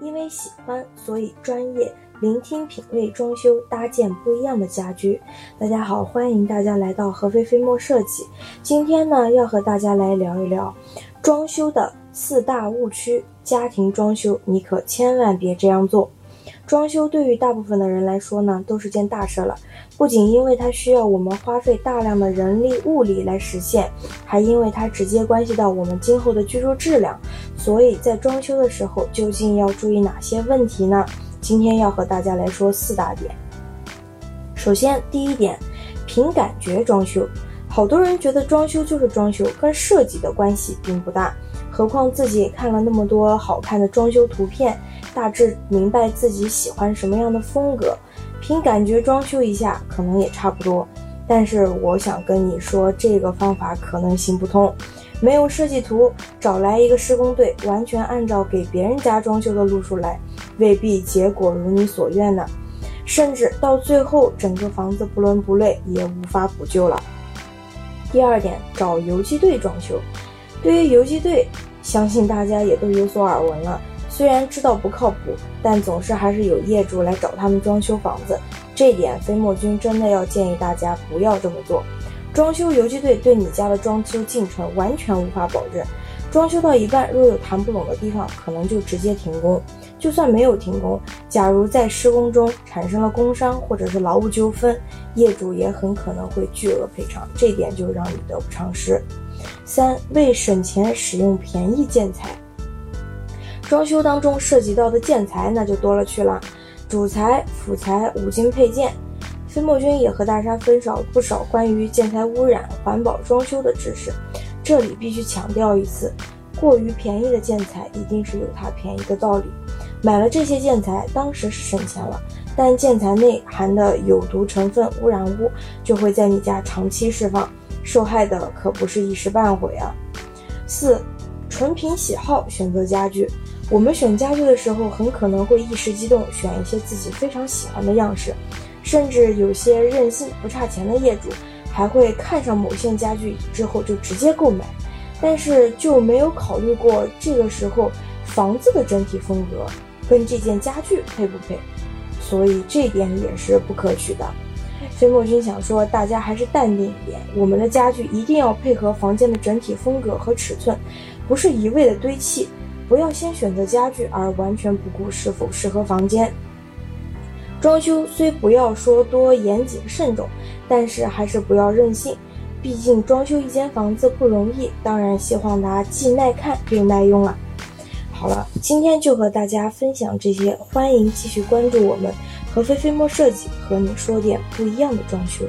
因为喜欢，所以专业聆听品味装修，搭建不一样的家居。大家好，欢迎大家来到合肥飞墨设计。今天呢，要和大家来聊一聊装修的四大误区。家庭装修，你可千万别这样做。装修对于大部分的人来说呢，都是件大事了。不仅因为它需要我们花费大量的人力物力来实现，还因为它直接关系到我们今后的居住质量。所以在装修的时候，究竟要注意哪些问题呢？今天要和大家来说四大点。首先，第一点，凭感觉装修。好多人觉得装修就是装修，跟设计的关系并不大。何况自己看了那么多好看的装修图片，大致明白自己喜欢什么样的风格，凭感觉装修一下可能也差不多。但是我想跟你说，这个方法可能行不通。没有设计图，找来一个施工队，完全按照给别人家装修的路数来，未必结果如你所愿呢。甚至到最后，整个房子不伦不类，也无法补救了。第二点，找游击队装修。对于游击队，相信大家也都有所耳闻了。虽然知道不靠谱，但总是还是有业主来找他们装修房子。这点飞墨君真的要建议大家不要这么做。装修游击队对你家的装修进程完全无法保证。装修到一半，若有谈不拢的地方，可能就直接停工。就算没有停工，假如在施工中产生了工伤或者是劳务纠纷，业主也很可能会巨额赔偿。这点就让你得不偿失。三为省钱使用便宜建材，装修当中涉及到的建材那就多了去了，主材、辅材、五金配件。飞墨君也和大家分享了不少关于建材污染、环保装修的知识。这里必须强调一次，过于便宜的建材一定是有它便宜的道理。买了这些建材，当时是省钱了，但建材内含的有毒成分、污染物就会在你家长期释放。受害的可不是一时半会啊！四，纯凭喜好选择家具。我们选家具的时候，很可能会一时激动，选一些自己非常喜欢的样式，甚至有些任性不差钱的业主，还会看上某件家具之后就直接购买，但是就没有考虑过这个时候房子的整体风格跟这件家具配不配，所以这点也是不可取的。飞墨君想说，大家还是淡定一点。我们的家具一定要配合房间的整体风格和尺寸，不是一味的堆砌。不要先选择家具而完全不顾是否适合房间。装修虽不要说多严谨慎重，但是还是不要任性。毕竟装修一间房子不容易，当然希望它既耐看又耐用了。好了，今天就和大家分享这些，欢迎继续关注我们。和菲菲莫设计和你说点不一样的装修。